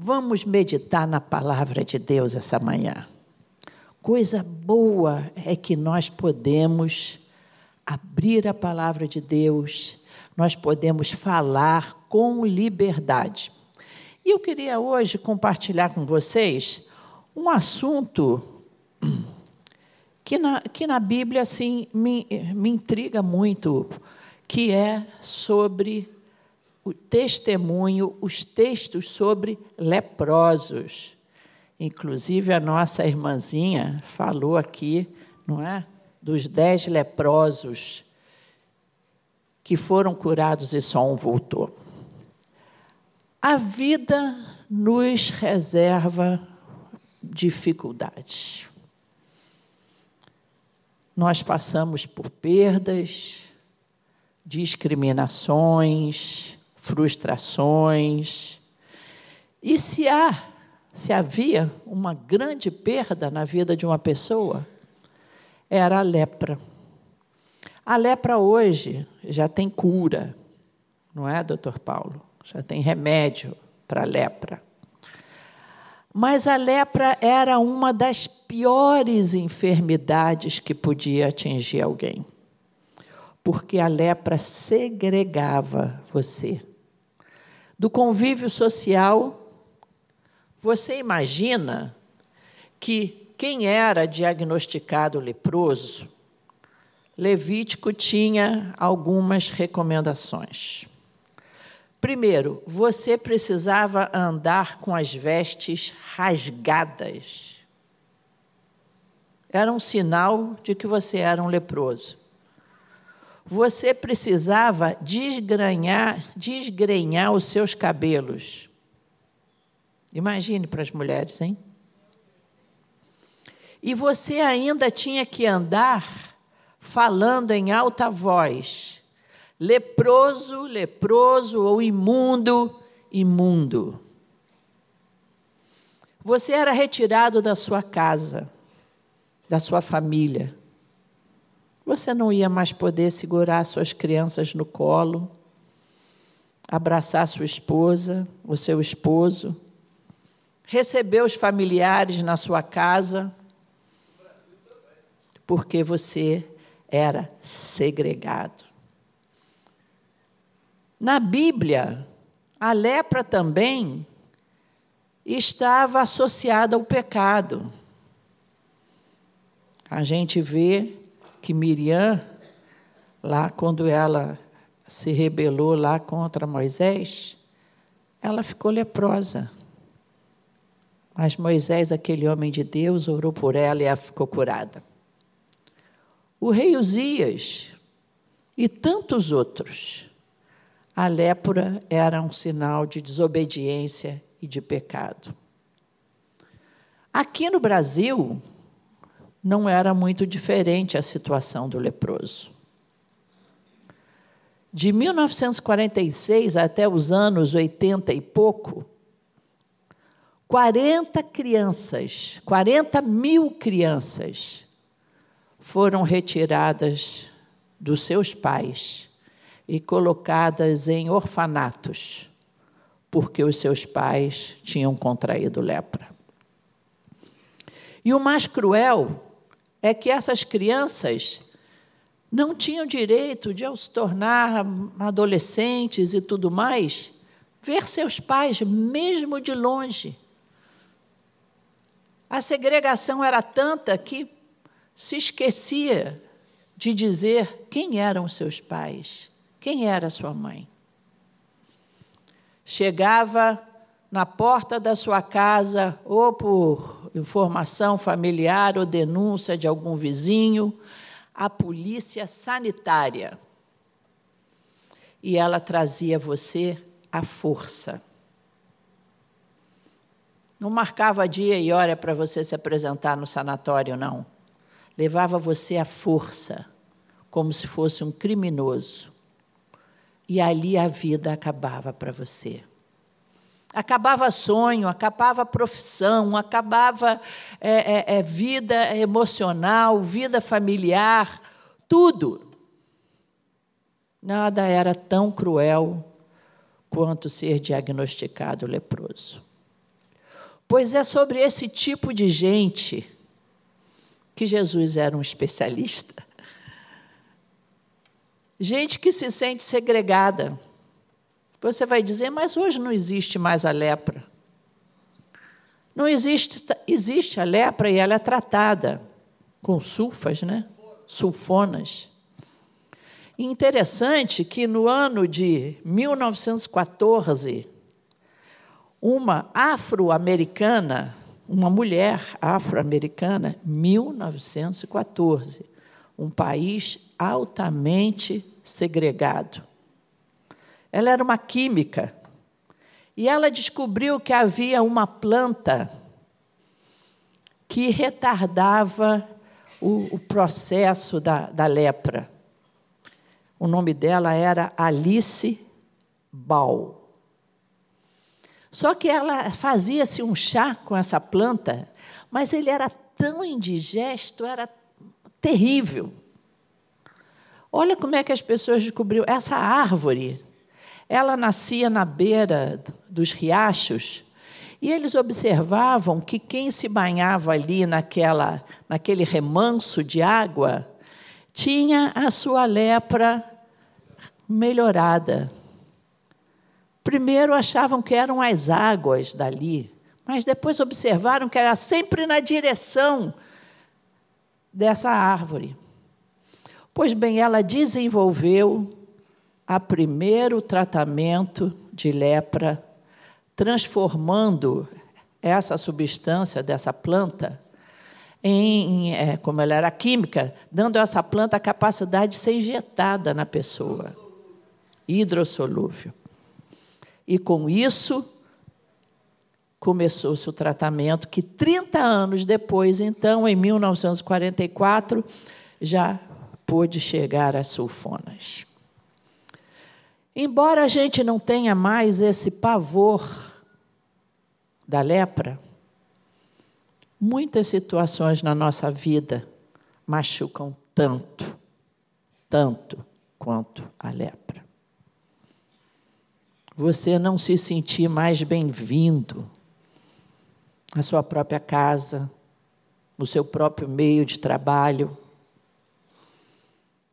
Vamos meditar na palavra de Deus essa manhã. Coisa boa é que nós podemos abrir a palavra de Deus, nós podemos falar com liberdade. E eu queria hoje compartilhar com vocês um assunto que na, que na Bíblia assim, me, me intriga muito, que é sobre o testemunho, os textos sobre leprosos. Inclusive, a nossa irmãzinha falou aqui, não é? Dos dez leprosos que foram curados e só um voltou. A vida nos reserva dificuldades. Nós passamos por perdas, discriminações, frustrações. E se há, se havia uma grande perda na vida de uma pessoa, era a lepra. A lepra hoje já tem cura, não é, doutor Paulo? Já tem remédio para a lepra. Mas a lepra era uma das piores enfermidades que podia atingir alguém, porque a lepra segregava você do convívio social, você imagina que quem era diagnosticado leproso, Levítico tinha algumas recomendações. Primeiro, você precisava andar com as vestes rasgadas. Era um sinal de que você era um leproso você precisava desgranhar, desgrenhar os seus cabelos. Imagine para as mulheres, hein? E você ainda tinha que andar falando em alta voz: leproso, leproso, ou imundo, imundo. Você era retirado da sua casa, da sua família você não ia mais poder segurar suas crianças no colo, abraçar sua esposa, o seu esposo, receber os familiares na sua casa, porque você era segregado. Na Bíblia, a lepra também estava associada ao pecado. A gente vê que Miriam, lá quando ela se rebelou lá contra Moisés, ela ficou leprosa. Mas Moisés, aquele homem de Deus, orou por ela e ela ficou curada. O rei Uzias e tantos outros, a lepra era um sinal de desobediência e de pecado. Aqui no Brasil, não era muito diferente a situação do leproso. De 1946 até os anos 80 e pouco, 40 crianças, 40 mil crianças foram retiradas dos seus pais e colocadas em orfanatos, porque os seus pais tinham contraído lepra. E o mais cruel é que essas crianças não tinham direito de, ao se tornar adolescentes e tudo mais, ver seus pais, mesmo de longe. A segregação era tanta que se esquecia de dizer quem eram seus pais, quem era sua mãe. Chegava na porta da sua casa, ou por informação familiar ou denúncia de algum vizinho, a polícia sanitária. E ela trazia você à força. Não marcava dia e hora para você se apresentar no sanatório, não. Levava você à força, como se fosse um criminoso. E ali a vida acabava para você. Acabava sonho, acabava profissão, acabava é, é, é, vida emocional, vida familiar, tudo. Nada era tão cruel quanto ser diagnosticado leproso. Pois é sobre esse tipo de gente que Jesus era um especialista. Gente que se sente segregada. Você vai dizer, mas hoje não existe mais a lepra. Não existe, existe a lepra e ela é tratada com sulfas, né? Sulfonas. E interessante que no ano de 1914, uma afro-americana, uma mulher afro-americana, 1914, um país altamente segregado. Ela era uma química e ela descobriu que havia uma planta que retardava o, o processo da, da lepra. O nome dela era Alice Ball. Só que ela fazia-se um chá com essa planta, mas ele era tão indigesto, era terrível. Olha como é que as pessoas descobriram essa árvore. Ela nascia na beira dos riachos e eles observavam que quem se banhava ali naquela, naquele remanso de água tinha a sua lepra melhorada. Primeiro achavam que eram as águas dali, mas depois observaram que era sempre na direção dessa árvore. Pois bem, ela desenvolveu a primeiro tratamento de lepra, transformando essa substância dessa planta em, é, como ela era química, dando a essa planta a capacidade de ser injetada na pessoa, hidrossolúvel. E com isso, começou-se o tratamento que 30 anos depois, então, em 1944, já pôde chegar às sulfonas. Embora a gente não tenha mais esse pavor da lepra, muitas situações na nossa vida machucam tanto, tanto quanto a lepra você não se sentir mais bem-vindo na sua própria casa, no seu próprio meio de trabalho.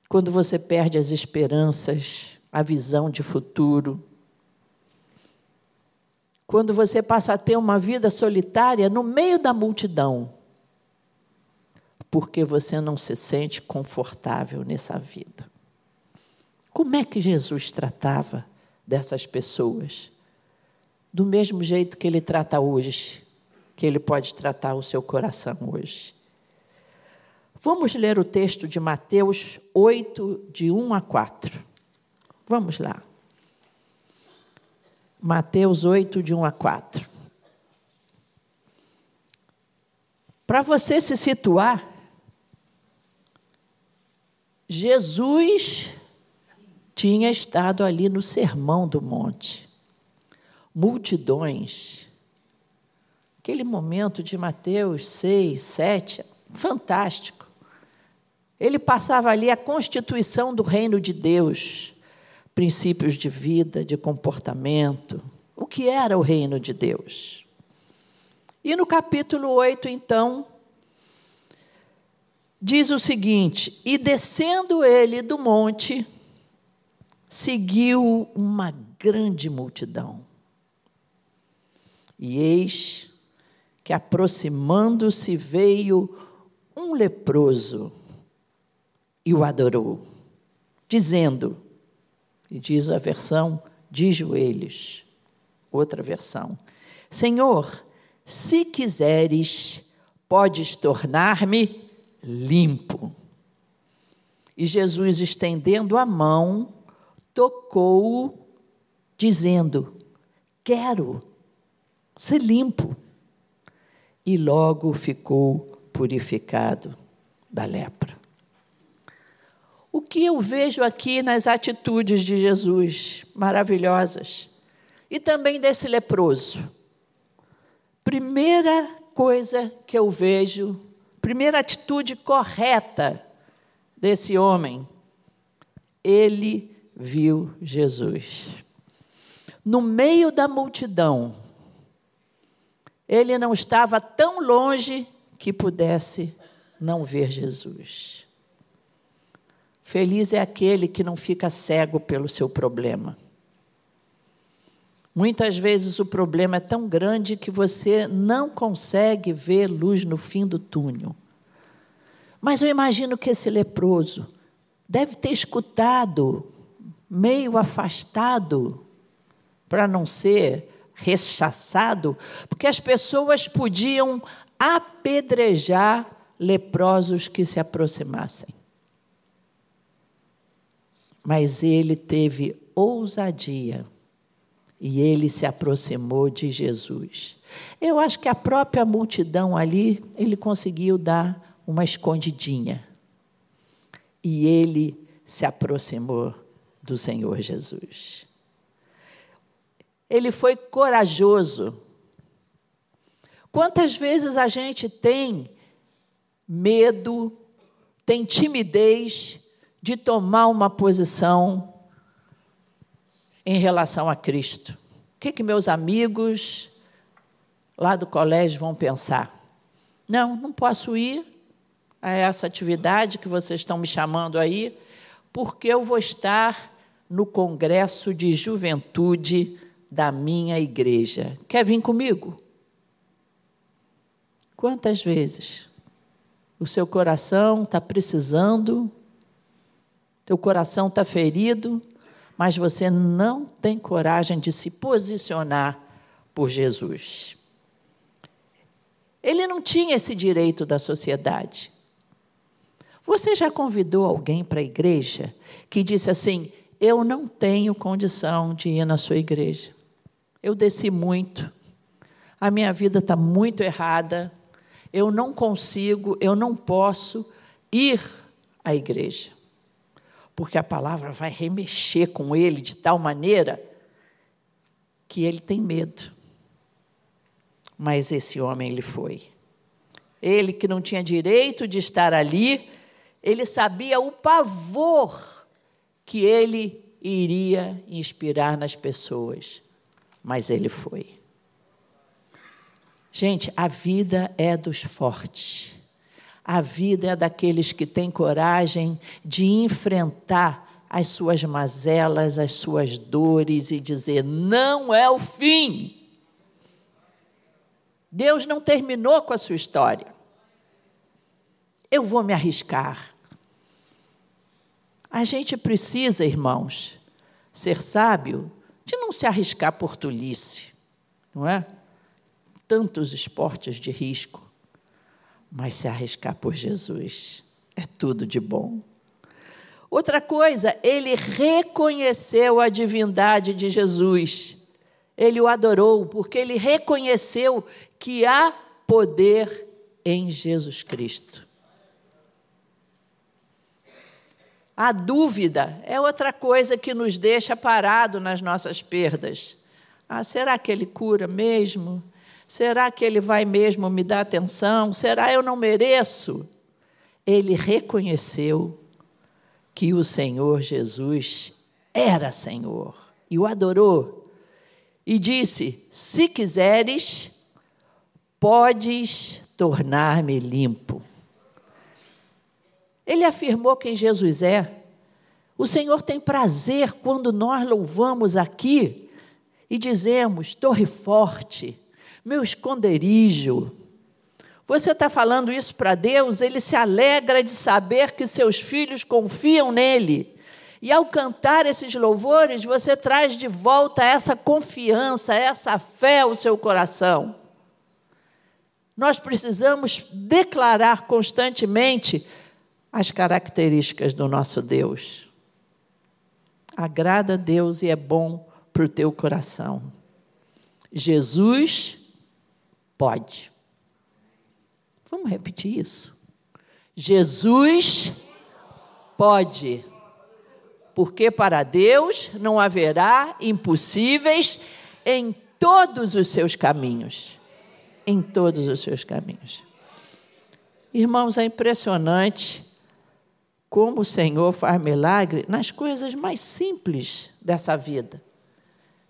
Quando você perde as esperanças, a visão de futuro. Quando você passa a ter uma vida solitária no meio da multidão, porque você não se sente confortável nessa vida. Como é que Jesus tratava dessas pessoas. Do mesmo jeito que ele trata hoje, que ele pode tratar o seu coração hoje. Vamos ler o texto de Mateus 8, de 1 a 4. Vamos lá. Mateus 8, de 1 a 4. Para você se situar, Jesus tinha estado ali no Sermão do Monte. Multidões. Aquele momento de Mateus 6, 7, fantástico. Ele passava ali a constituição do reino de Deus, princípios de vida, de comportamento. O que era o reino de Deus? E no capítulo 8, então, diz o seguinte: E descendo ele do monte, seguiu uma grande multidão. E eis que, aproximando-se, veio um leproso e o adorou, dizendo, e diz a versão de joelhos, outra versão: Senhor, se quiseres, podes tornar-me limpo. E Jesus, estendendo a mão, tocou, dizendo: Quero ser limpo. E logo ficou purificado da lepra. Que eu vejo aqui nas atitudes de Jesus, maravilhosas, e também desse leproso? Primeira coisa que eu vejo, primeira atitude correta desse homem, ele viu Jesus. No meio da multidão, ele não estava tão longe que pudesse não ver Jesus. Feliz é aquele que não fica cego pelo seu problema. Muitas vezes o problema é tão grande que você não consegue ver luz no fim do túnel. Mas eu imagino que esse leproso deve ter escutado, meio afastado, para não ser rechaçado, porque as pessoas podiam apedrejar leprosos que se aproximassem. Mas ele teve ousadia e ele se aproximou de Jesus. Eu acho que a própria multidão ali, ele conseguiu dar uma escondidinha. E ele se aproximou do Senhor Jesus. Ele foi corajoso. Quantas vezes a gente tem medo, tem timidez de tomar uma posição em relação a Cristo? O que, que meus amigos lá do colégio vão pensar? Não, não posso ir a essa atividade que vocês estão me chamando aí, porque eu vou estar no congresso de juventude da minha igreja. Quer vir comigo? Quantas vezes o seu coração está precisando, teu coração está ferido, mas você não tem coragem de se posicionar por Jesus. Ele não tinha esse direito da sociedade. Você já convidou alguém para a igreja que disse assim: Eu não tenho condição de ir na sua igreja eu desci muito, a minha vida está muito errada, eu não consigo, eu não posso ir à igreja, porque a palavra vai remexer com ele de tal maneira que ele tem medo. Mas esse homem ele foi. Ele que não tinha direito de estar ali, ele sabia o pavor que ele iria inspirar nas pessoas mas ele foi. Gente, a vida é dos fortes. A vida é daqueles que têm coragem de enfrentar as suas mazelas, as suas dores e dizer: não é o fim. Deus não terminou com a sua história. Eu vou me arriscar. A gente precisa, irmãos, ser sábio de não se arriscar por tolice, não é? Tantos esportes de risco, mas se arriscar por Jesus é tudo de bom. Outra coisa, ele reconheceu a divindade de Jesus. Ele o adorou porque ele reconheceu que há poder em Jesus Cristo. A dúvida é outra coisa que nos deixa parado nas nossas perdas. Ah, será que ele cura mesmo? Será que ele vai mesmo me dar atenção? Será eu não mereço? Ele reconheceu que o Senhor Jesus era Senhor e o adorou. E disse: Se quiseres, podes tornar-me limpo. Ele afirmou quem Jesus é. O Senhor tem prazer quando nós louvamos aqui e dizemos: Torre forte, meu esconderijo. Você está falando isso para Deus, ele se alegra de saber que seus filhos confiam nele. E ao cantar esses louvores, você traz de volta essa confiança, essa fé ao seu coração. Nós precisamos declarar constantemente as características do nosso Deus. Agrada a Deus e é bom para o teu coração. Jesus pode. Vamos repetir isso. Jesus pode. Porque para Deus não haverá impossíveis em todos os seus caminhos. Em todos os seus caminhos. Irmãos, é impressionante como o Senhor faz milagre nas coisas mais simples dessa vida.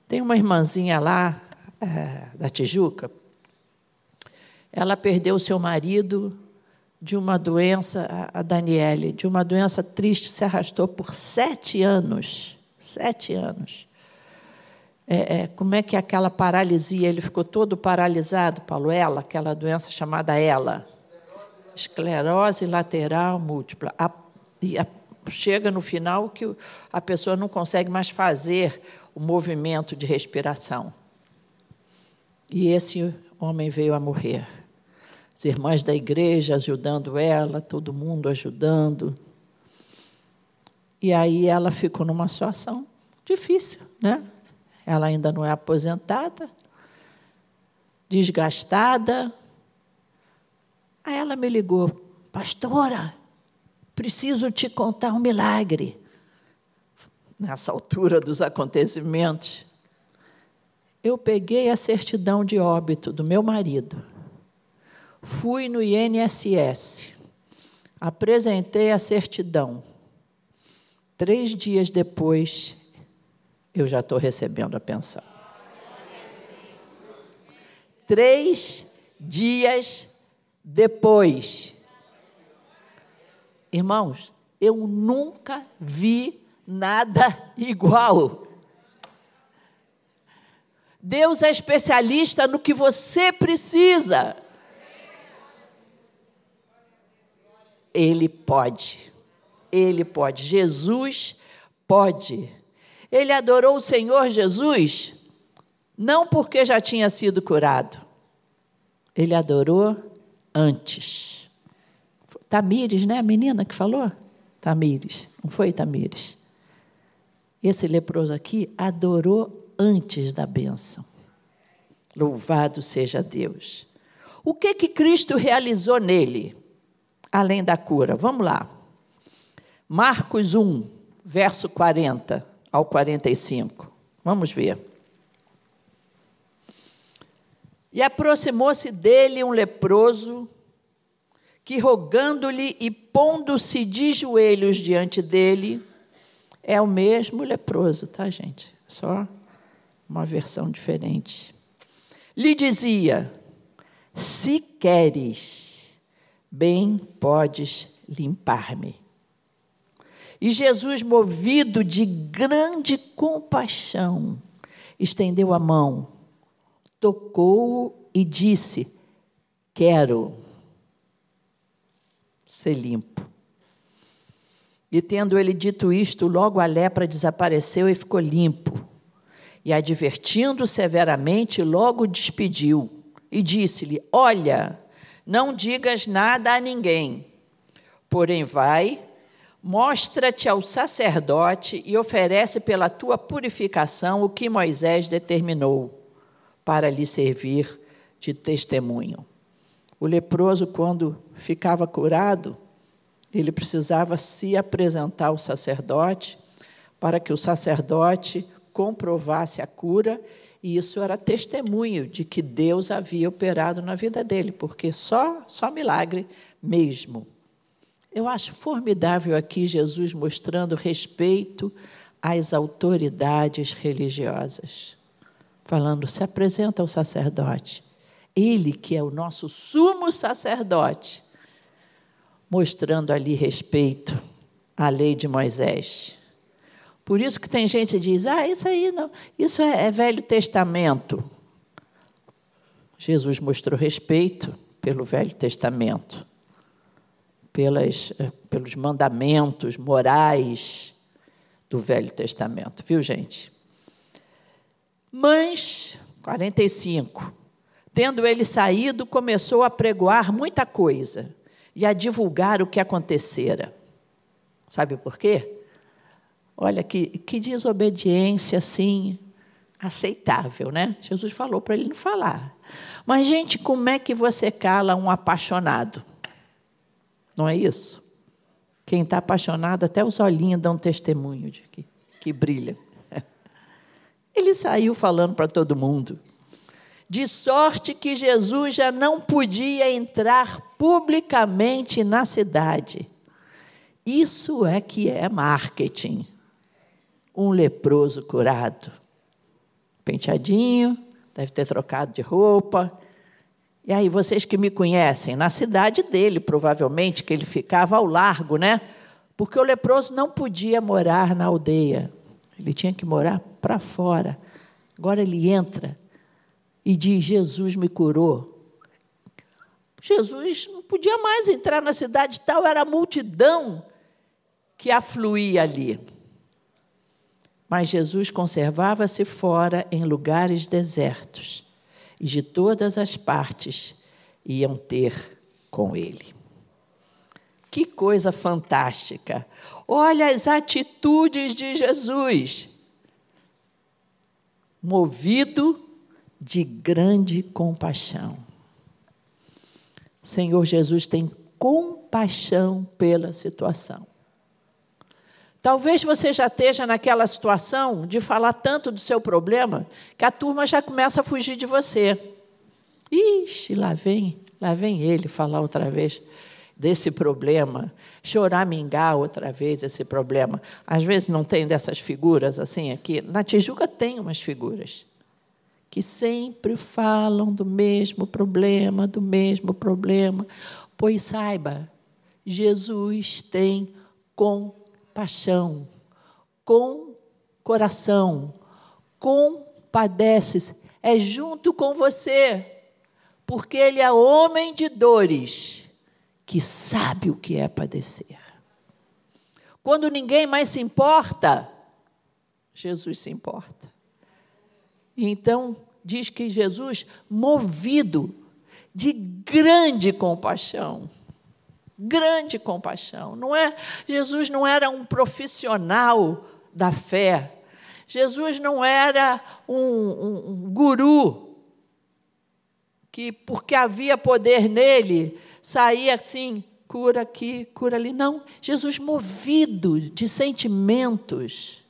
Tem uma irmãzinha lá, é, da Tijuca, ela perdeu seu marido de uma doença, a Daniele, de uma doença triste, se arrastou por sete anos. Sete anos. É, é, como é que é aquela paralisia? Ele ficou todo paralisado, Paulo. Ela, aquela doença chamada ela. Esclerose lateral múltipla. A, a, chega no final que a pessoa não consegue mais fazer o movimento de respiração. E esse homem veio a morrer. As irmãs da igreja ajudando ela, todo mundo ajudando. E aí ela ficou numa situação difícil, né? Ela ainda não é aposentada, desgastada. Aí ela me ligou, pastora, preciso te contar um milagre. Nessa altura dos acontecimentos, eu peguei a certidão de óbito do meu marido, fui no INSS, apresentei a certidão. Três dias depois, eu já estou recebendo a pensão. Três dias depois. Irmãos, eu nunca vi nada igual. Deus é especialista no que você precisa. Ele pode. Ele pode. Jesus pode. Ele adorou o Senhor Jesus não porque já tinha sido curado. Ele adorou antes. Tamires, né? A menina que falou? Tamires. Não foi Tamires? Esse leproso aqui adorou antes da bênção. Louvado seja Deus. O que que Cristo realizou nele, além da cura? Vamos lá. Marcos 1, verso 40 ao 45. Vamos ver. E aproximou-se dele um leproso, que rogando-lhe e pondo-se de joelhos diante dele, é o mesmo leproso, tá, gente? Só uma versão diferente. Lhe dizia: Se queres, bem podes limpar-me. E Jesus, movido de grande compaixão, estendeu a mão, tocou-o e disse: Quero ser limpo. E tendo ele dito isto, logo a lepra desapareceu e ficou limpo. E advertindo severamente, logo despediu e disse-lhe: Olha, não digas nada a ninguém, porém vai Mostra-te ao sacerdote e oferece pela tua purificação o que Moisés determinou para lhe servir de testemunho. O leproso, quando ficava curado, ele precisava se apresentar ao sacerdote para que o sacerdote comprovasse a cura, e isso era testemunho de que Deus havia operado na vida dele, porque só só milagre mesmo. Eu acho formidável aqui Jesus mostrando respeito às autoridades religiosas. Falando, se apresenta ao sacerdote. Ele, que é o nosso sumo sacerdote, mostrando ali respeito à lei de Moisés. Por isso que tem gente que diz: ah, isso aí não, isso é, é Velho Testamento. Jesus mostrou respeito pelo Velho Testamento pelas, eh, pelos mandamentos morais do Velho Testamento, viu, gente? Mas, 45, tendo ele saído, começou a pregoar muita coisa e a divulgar o que acontecera. Sabe por quê? Olha, que, que desobediência assim aceitável, né? Jesus falou para ele não falar. Mas, gente, como é que você cala um apaixonado? Não é isso? Quem está apaixonado, até os olhinhos dão testemunho de que, que brilha. Ele saiu falando para todo mundo. De sorte que Jesus já não podia entrar publicamente na cidade. Isso é que é marketing. Um leproso curado. Penteadinho, deve ter trocado de roupa, E aí, vocês que me conhecem, na cidade dele, provavelmente, que ele ficava ao largo, né? Porque o leproso não podia morar na aldeia, ele tinha que morar para fora. Agora ele entra e diz: Jesus me curou. Jesus não podia mais entrar na cidade, tal era a multidão que afluía ali. Mas Jesus conservava-se fora em lugares desertos, e de todas as partes iam ter com ele. Que coisa fantástica! Olha as atitudes de Jesus. Movido de grande compaixão. Senhor Jesus tem compaixão pela situação. Talvez você já esteja naquela situação de falar tanto do seu problema que a turma já começa a fugir de você. Ixi, lá vem, lá vem ele falar outra vez desse problema, choramingar outra vez esse problema. Às vezes não tem dessas figuras assim aqui. Na Tijuca tem umas figuras que sempre falam do mesmo problema, do mesmo problema. Pois saiba, Jesus tem compaixão paixão, com coração, compadece, é junto com você, porque ele é homem de dores, que sabe o que é padecer. Quando ninguém mais se importa, Jesus se importa. Então, diz que Jesus, movido de grande compaixão, grande compaixão. Não é Jesus não era um profissional da fé. Jesus não era um, um, um guru que porque havia poder nele saía assim cura aqui, cura ali. Não, Jesus movido de sentimentos,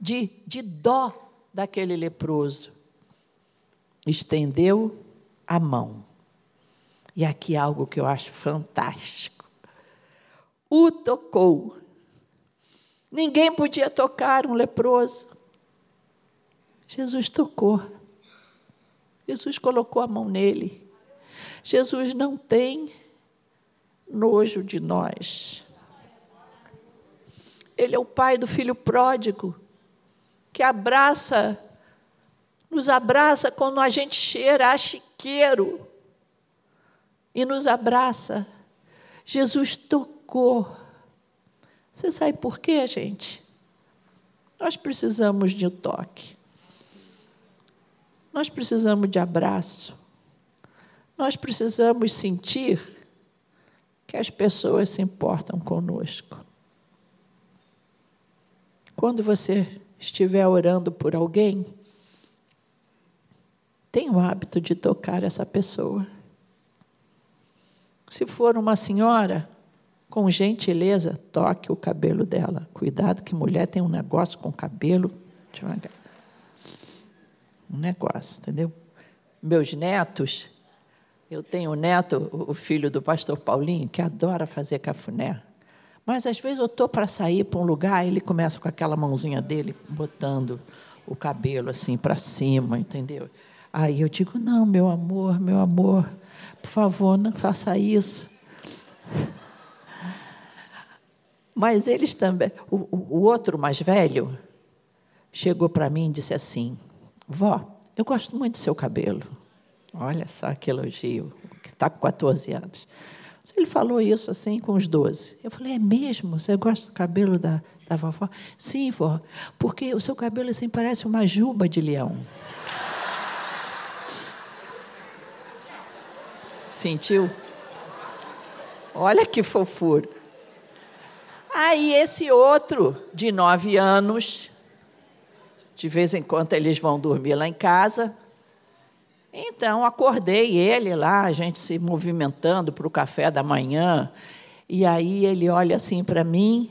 de, de dó daquele leproso, estendeu a mão e aqui algo que eu acho fantástico. O tocou. Ninguém podia tocar um leproso. Jesus tocou. Jesus colocou a mão nele. Jesus não tem nojo de nós. Ele é o pai do filho pródigo, que abraça, nos abraça quando a gente cheira a chiqueiro e nos abraça. Jesus tocou. Você sabe por quê, gente? Nós precisamos de um toque. Nós precisamos de abraço. Nós precisamos sentir que as pessoas se importam conosco. Quando você estiver orando por alguém, tenha o hábito de tocar essa pessoa. Se for uma senhora, com gentileza, toque o cabelo dela. Cuidado que mulher tem um negócio com cabelo. Um negócio, entendeu? Meus netos, eu tenho um neto, o filho do pastor Paulinho, que adora fazer cafuné. Mas às vezes eu estou para sair para um lugar, ele começa com aquela mãozinha dele botando o cabelo assim para cima, entendeu? Aí eu digo: não, meu amor, meu amor, por favor, não faça isso. Mas eles também. O, o outro mais velho chegou para mim e disse assim: Vó, eu gosto muito do seu cabelo. Olha só que elogio, que está com 14 anos. Ele falou isso assim com os 12. Eu falei: É mesmo? Você gosta do cabelo da, da vovó? Sim, vó, porque o seu cabelo assim parece uma juba de leão. Sentiu? Olha que fofura. Aí esse outro, de nove anos, de vez em quando eles vão dormir lá em casa. Então, acordei ele lá, a gente se movimentando para o café da manhã. E aí ele olha assim para mim: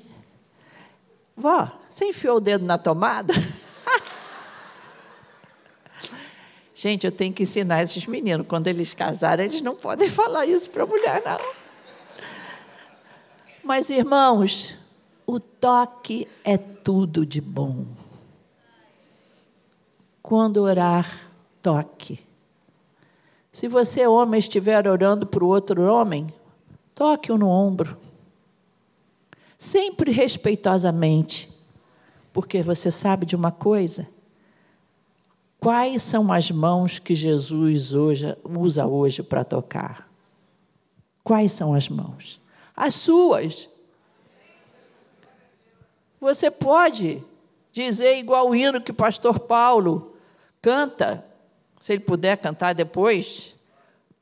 Vó, você enfiou o dedo na tomada? Gente, eu tenho que ensinar esses meninos. Quando eles casarem, eles não podem falar isso para a mulher, não. Mas, irmãos, o toque é tudo de bom. Quando orar, toque. Se você, homem, estiver orando para o outro homem, toque-o no ombro. Sempre respeitosamente. Porque você sabe de uma coisa? Quais são as mãos que Jesus hoje, usa hoje para tocar? Quais são as mãos? As suas. Você pode dizer igual o hino que o pastor Paulo canta, se ele puder cantar depois.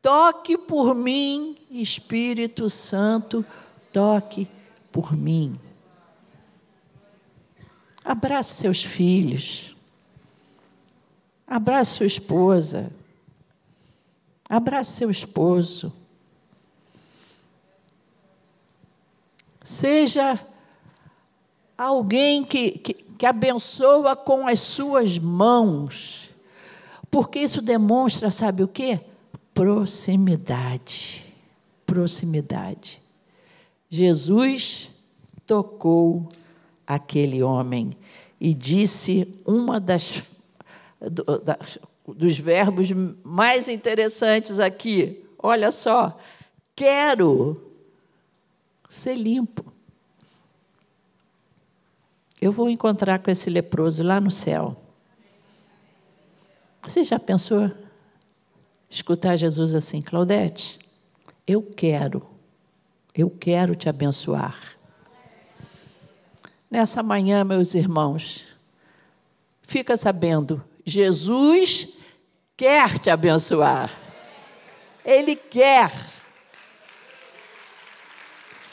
Toque por mim, Espírito Santo, toque por mim. Abrace seus filhos. Abrace sua esposa. Abrace seu esposo. Seja alguém que, que, que abençoa com as suas mãos. Porque isso demonstra, sabe o quê? Proximidade. Proximidade. Jesus tocou aquele homem e disse uma das, dos verbos mais interessantes aqui. Olha só, quero ser limpo. Eu vou encontrar com esse leproso lá no céu. Você já pensou escutar Jesus assim, Claudete? Eu quero, eu quero te abençoar. Nessa manhã, meus irmãos, fica sabendo, Jesus quer te abençoar. Ele quer.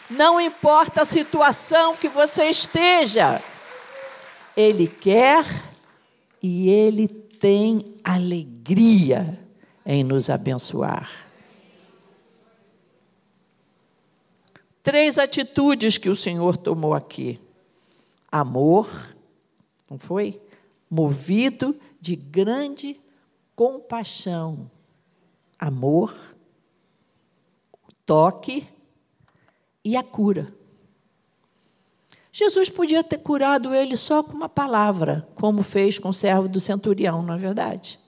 Não importa a situação que você esteja, Ele quer e Ele tem alegria em nos abençoar. Três atitudes que o Senhor tomou aqui amor, não foi? Movido de grande compaixão. Amor, toque e a cura. Jesus podia ter curado ele só com uma palavra, como fez com o servo do centurião, não é verdade?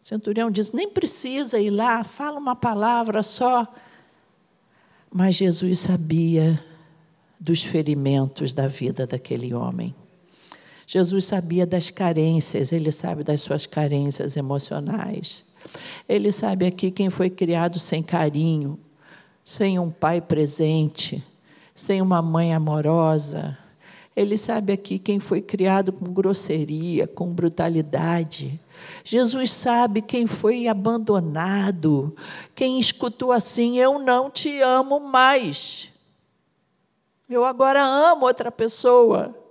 O centurião diz: nem precisa ir lá, fala uma palavra só. Mas Jesus sabia dos ferimentos da vida daquele homem. Jesus sabia das carências, ele sabe das suas carências emocionais. Ele sabe aqui quem foi criado sem carinho, sem um pai presente, sem uma mãe amorosa. Ele sabe aqui quem foi criado com grosseria, com brutalidade. Jesus sabe quem foi abandonado, quem escutou assim: Eu não te amo mais. Eu agora amo outra pessoa.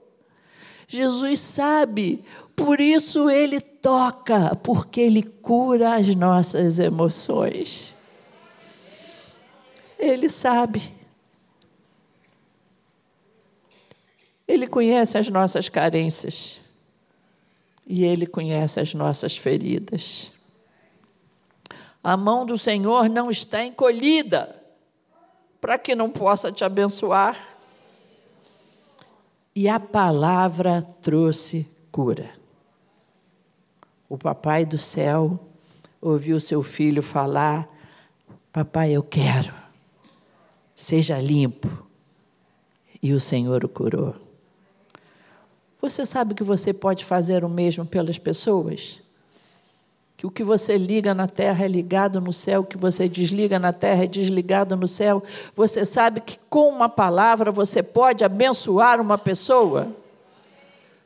Jesus sabe, por isso ele toca, porque ele cura as nossas emoções. Ele sabe. Ele conhece as nossas carências. E ele conhece as nossas feridas. A mão do Senhor não está encolhida para que não possa te abençoar e a palavra trouxe cura. O papai do céu ouviu seu filho falar: Papai, eu quero, seja limpo. E o Senhor o curou. Você sabe que você pode fazer o mesmo pelas pessoas? Que o que você liga na terra é ligado no céu, o que você desliga na terra é desligado no céu. Você sabe que com uma palavra você pode abençoar uma pessoa,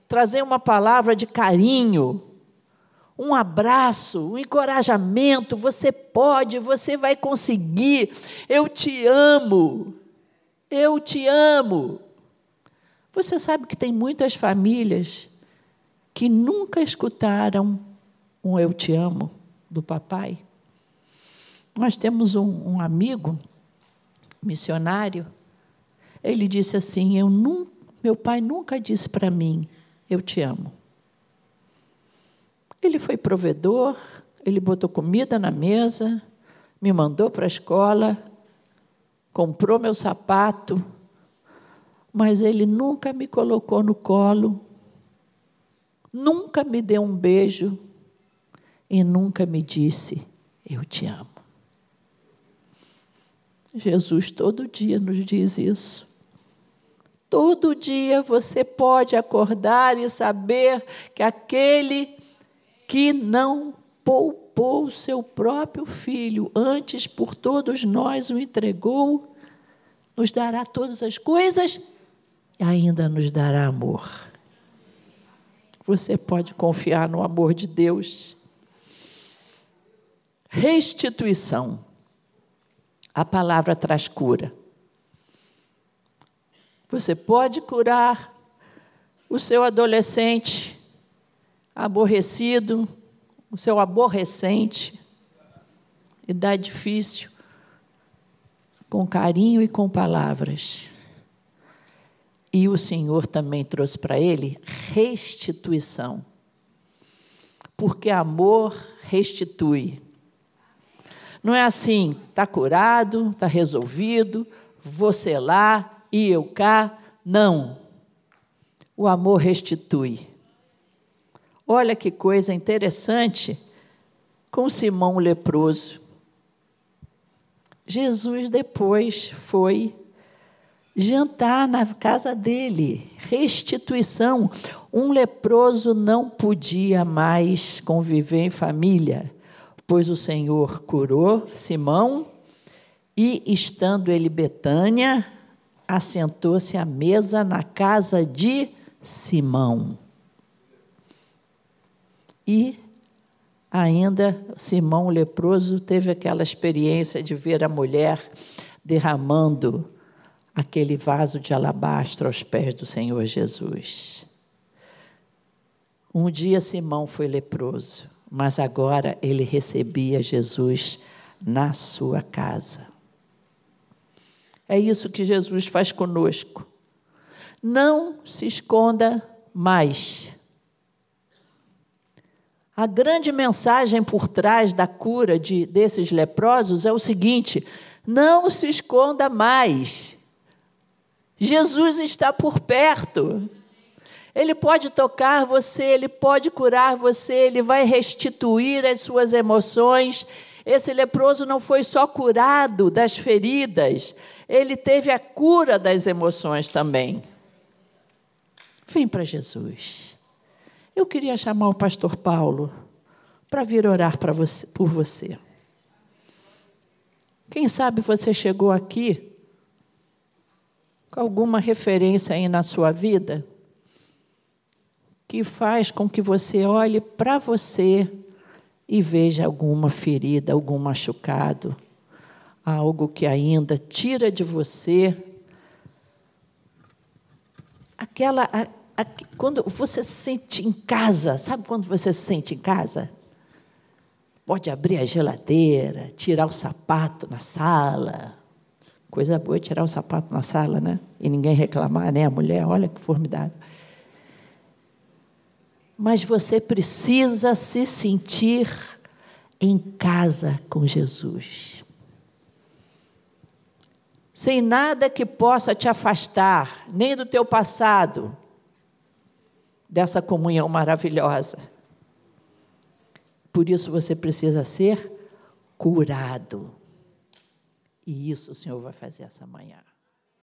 trazer uma palavra de carinho, um abraço, um encorajamento. Você pode, você vai conseguir. Eu te amo. Eu te amo. Você sabe que tem muitas famílias que nunca escutaram um Eu Te Amo do papai. Nós temos um, um amigo, missionário, ele disse assim: eu nunca, Meu pai nunca disse para mim, Eu te amo. Ele foi provedor, ele botou comida na mesa, me mandou para a escola, comprou meu sapato, mas ele nunca me colocou no colo, nunca me deu um beijo, e nunca me disse: Eu te amo. Jesus todo dia nos diz isso. Todo dia você pode acordar e saber que aquele que não poupou o seu próprio filho, antes por todos nós o entregou, nos dará todas as coisas e ainda nos dará amor. Você pode confiar no amor de Deus. Restituição. A palavra traz cura. Você pode curar o seu adolescente aborrecido, o seu aborrecente, idade difícil, com carinho e com palavras. E o Senhor também trouxe para ele restituição. Porque amor restitui. Não é assim, está curado, está resolvido, você lá, e eu cá. Não. O amor restitui. Olha que coisa interessante com Simão o leproso. Jesus depois foi jantar na casa dele, restituição. Um leproso não podia mais conviver em família, pois o Senhor curou Simão e, estando ele Betânia, assentou-se à mesa na casa de Simão. E ainda Simão leproso teve aquela experiência de ver a mulher derramando aquele vaso de alabastro aos pés do Senhor Jesus. Um dia Simão foi leproso, mas agora ele recebia Jesus na sua casa. É isso que Jesus faz conosco. Não se esconda mais. A grande mensagem por trás da cura de, desses leprosos é o seguinte: não se esconda mais. Jesus está por perto. Ele pode tocar você, ele pode curar você, ele vai restituir as suas emoções. Esse leproso não foi só curado das feridas, ele teve a cura das emoções também. Vem para Jesus. Eu queria chamar o pastor Paulo para vir orar para você, por você. Quem sabe você chegou aqui com alguma referência aí na sua vida que faz com que você olhe para você e veja alguma ferida, algum machucado, algo que ainda tira de você aquela a, a, quando você se sente em casa, sabe quando você se sente em casa? Pode abrir a geladeira, tirar o sapato na sala, Coisa boa é tirar o sapato na sala, né? E ninguém reclamar, né? A mulher, olha que formidável. Mas você precisa se sentir em casa com Jesus. Sem nada que possa te afastar, nem do teu passado, dessa comunhão maravilhosa. Por isso você precisa ser curado. E isso o Senhor vai fazer essa manhã.